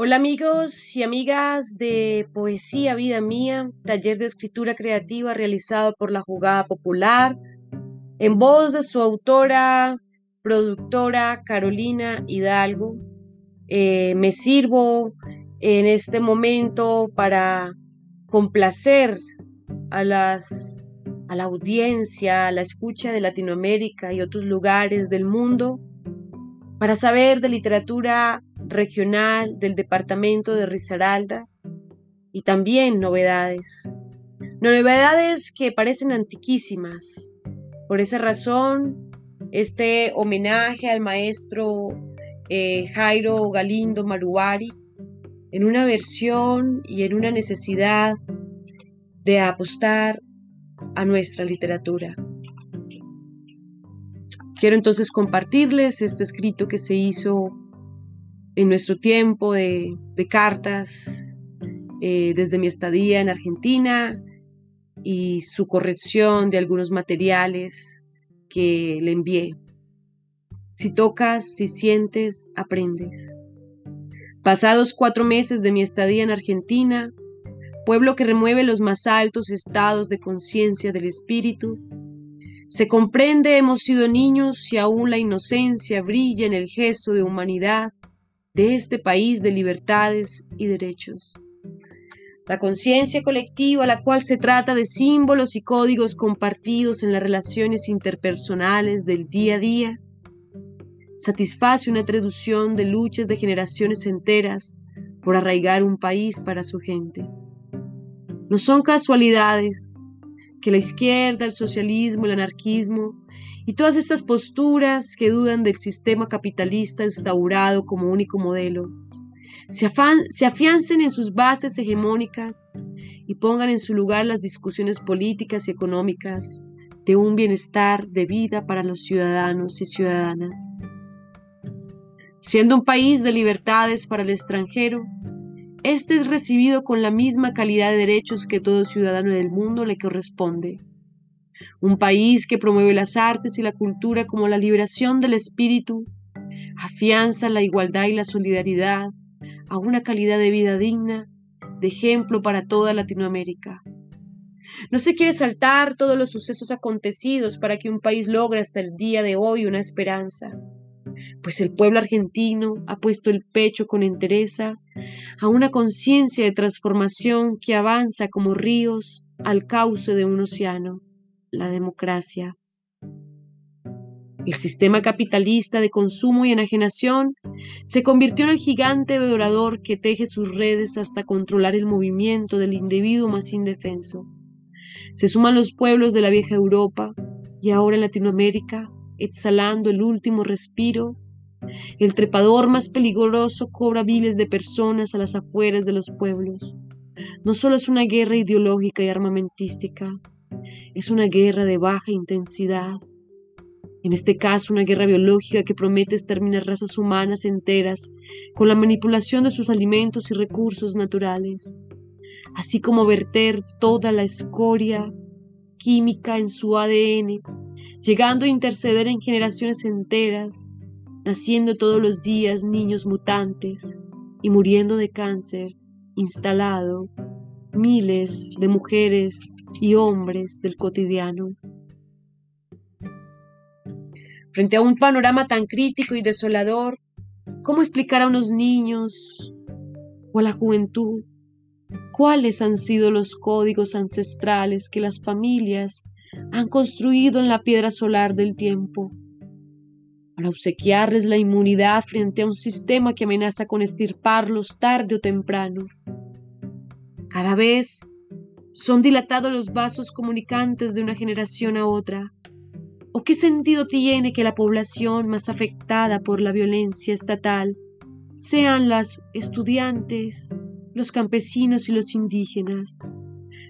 Hola amigos y amigas de Poesía Vida Mía, taller de escritura creativa realizado por la Jugada Popular, en voz de su autora, productora Carolina Hidalgo. Eh, me sirvo en este momento para complacer a, las, a la audiencia, a la escucha de Latinoamérica y otros lugares del mundo, para saber de literatura regional del departamento de Risaralda y también novedades. Novedades que parecen antiquísimas. Por esa razón, este homenaje al maestro eh, Jairo Galindo Maruari en una versión y en una necesidad de apostar a nuestra literatura. Quiero entonces compartirles este escrito que se hizo en nuestro tiempo de, cartas, eh, desde mi estadía en Argentina y su corrección de algunos materiales que le envié. Si tocas, si sientes, aprendes. Pasados cuatro meses de mi estadía en Argentina, pueblo que remueve los más altos estados de conciencia del espíritu, se comprende hemos sido niños y aún la inocencia brilla en el gesto de humanidad de este país de libertades y derechos. La conciencia colectiva, la cual se trata de símbolos y códigos compartidos en las relaciones interpersonales del día a día, satisface una traducción de luchas de generaciones enteras por arraigar un país para su gente. No son casualidades que la izquierda, el socialismo, el anarquismo y todas estas posturas que dudan del sistema capitalista instaurado como único modelo, se, se afiancen en sus bases hegemónicas y pongan en su lugar las discusiones políticas y económicas de un bienestar de vida para los ciudadanos y ciudadanas. Siendo un país de libertades para el extranjero, este es recibido con la misma calidad de derechos que todo ciudadano del mundo le corresponde un país que promueve las artes y la cultura como la liberación del espíritu, afianza la igualdad y la solidaridad a una calidad de vida digna, de ejemplo para toda Latinoamérica. No se quiere saltar todos los sucesos acontecidos para que un país logre hasta el día de hoy una esperanza, pues el pueblo argentino ha puesto el pecho con entereza a una conciencia de transformación que avanza como ríos al cauce de un océano la democracia. El sistema capitalista de consumo y enajenación se convirtió en el gigante devorador que teje sus redes hasta controlar el movimiento del individuo más indefenso. Se suman los pueblos de la vieja Europa y ahora en Latinoamérica, exhalando el último respiro, el trepador más peligroso cobra miles de personas a las afueras de los pueblos. No solo es una guerra ideológica y armamentística, es una guerra de baja intensidad. En este caso, una guerra biológica que promete exterminar razas humanas enteras con la manipulación de sus alimentos y recursos naturales, así como verter toda la escoria química en su ADN, llegando a interceder en generaciones enteras, naciendo todos los días niños mutantes y muriendo de cáncer instalado miles de mujeres y hombres del cotidiano. Frente a un panorama tan crítico y desolador, ¿cómo explicar a unos niños o a la juventud cuáles han sido los códigos ancestrales que las familias han construido en la piedra solar del tiempo? Para obsequiarles la inmunidad frente a un sistema que amenaza con estirparlos tarde o temprano. Cada vez son dilatados los vasos comunicantes de una generación a otra. ¿O qué sentido tiene que la población más afectada por la violencia estatal sean las estudiantes, los campesinos y los indígenas?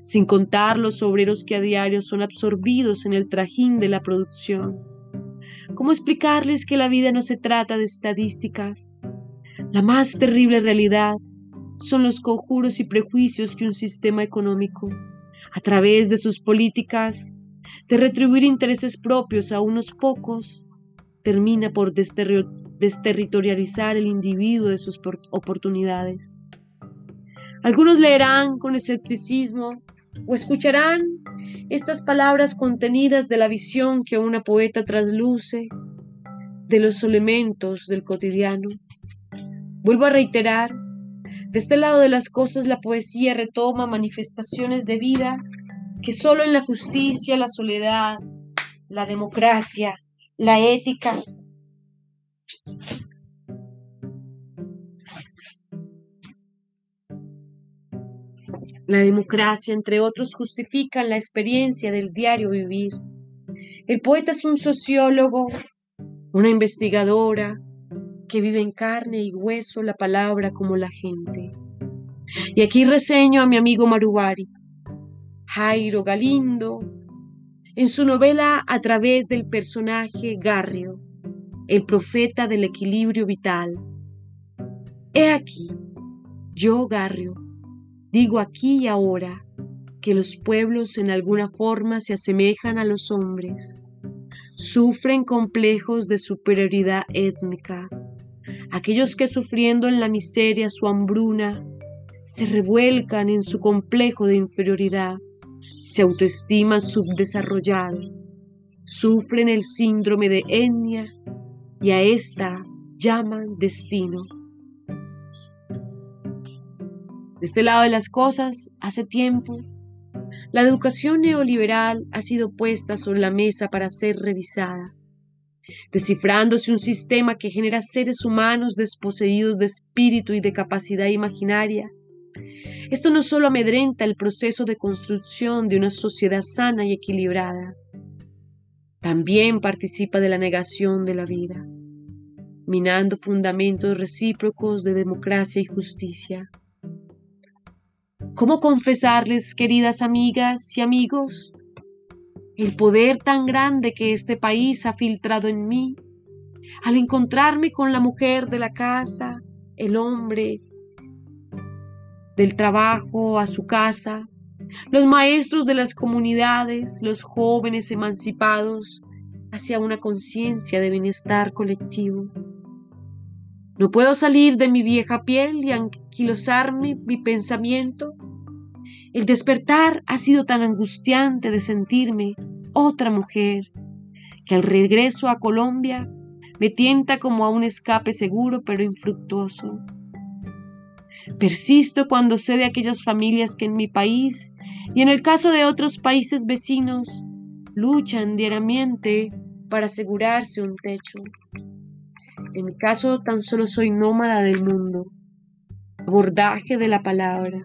Sin contar los obreros que a diario son absorbidos en el trajín de la producción. ¿Cómo explicarles que la vida no se trata de estadísticas? La más terrible realidad son los conjuros y prejuicios que un sistema económico, a través de sus políticas, de retribuir intereses propios a unos pocos, termina por desterritorializar el individuo de sus oportunidades. Algunos leerán con escepticismo o escucharán estas palabras contenidas de la visión que una poeta trasluce de los elementos del cotidiano. Vuelvo a reiterar, de este lado de las cosas la poesía retoma manifestaciones de vida que solo en la justicia, la soledad, la democracia, la ética La democracia, entre otros, justifican la experiencia del diario vivir. El poeta es un sociólogo, una investigadora que vive en carne y hueso la palabra como la gente. Y aquí reseño a mi amigo Marubari, Jairo Galindo, en su novela a través del personaje Garrio, el profeta del equilibrio vital. He aquí, yo Garrio, Digo aquí y ahora que los pueblos en alguna forma se asemejan a los hombres. Sufren complejos de superioridad étnica. Aquellos que sufriendo en la miseria su hambruna, se revuelcan en su complejo de inferioridad, se autoestiman subdesarrollados, sufren el síndrome de etnia y a esta llaman destino. De este lado de las cosas, hace tiempo, la educación neoliberal ha sido puesta sobre la mesa para ser revisada, descifrándose un sistema que genera seres humanos desposeídos de espíritu y de capacidad imaginaria. Esto no solo amedrenta el proceso de construcción de una sociedad sana y equilibrada, también participa de la negación de la vida, minando fundamentos recíprocos de democracia y justicia. ¿Cómo confesarles, queridas amigas y amigos, el poder tan grande que este país ha filtrado en mí al encontrarme con la mujer de la casa, el hombre del trabajo a su casa, los maestros de las comunidades, los jóvenes emancipados hacia una conciencia de bienestar colectivo? No puedo salir de mi vieja piel y anquilosarme mi pensamiento el despertar ha sido tan angustiante de sentirme otra mujer que al regreso a Colombia me tienta como a un escape seguro pero infructuoso. Persisto cuando sé de aquellas familias que en mi país y en el caso de otros países vecinos luchan diariamente para asegurarse un techo. En mi caso tan solo soy nómada del mundo, abordaje de la palabra.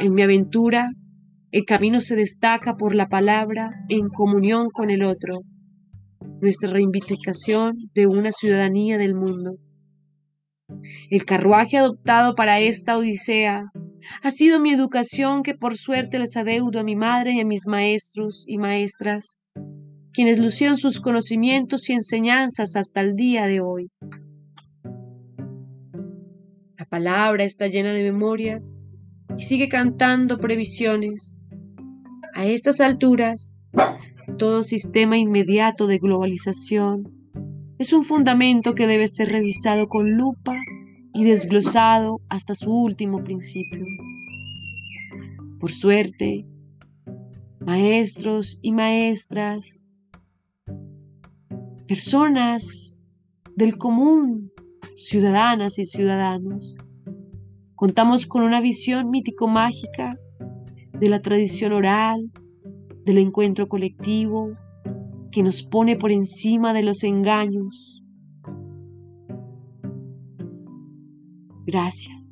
En mi aventura, el camino se destaca por la palabra en comunión con el otro, nuestra reivindicación de una ciudadanía del mundo. El carruaje adoptado para esta odisea ha sido mi educación que por suerte les adeudo a mi madre y a mis maestros y maestras, quienes lucieron sus conocimientos y enseñanzas hasta el día de hoy. La palabra está llena de memorias y sigue cantando previsiones. A estas alturas, todo sistema inmediato de globalización es un fundamento que debe ser revisado con lupa y desglosado hasta su último principio. Por suerte, maestros y maestras, personas del común, ciudadanas y ciudadanos, Contamos con una visión mítico-mágica de la tradición oral, del encuentro colectivo, que nos pone por encima de los engaños. Gracias.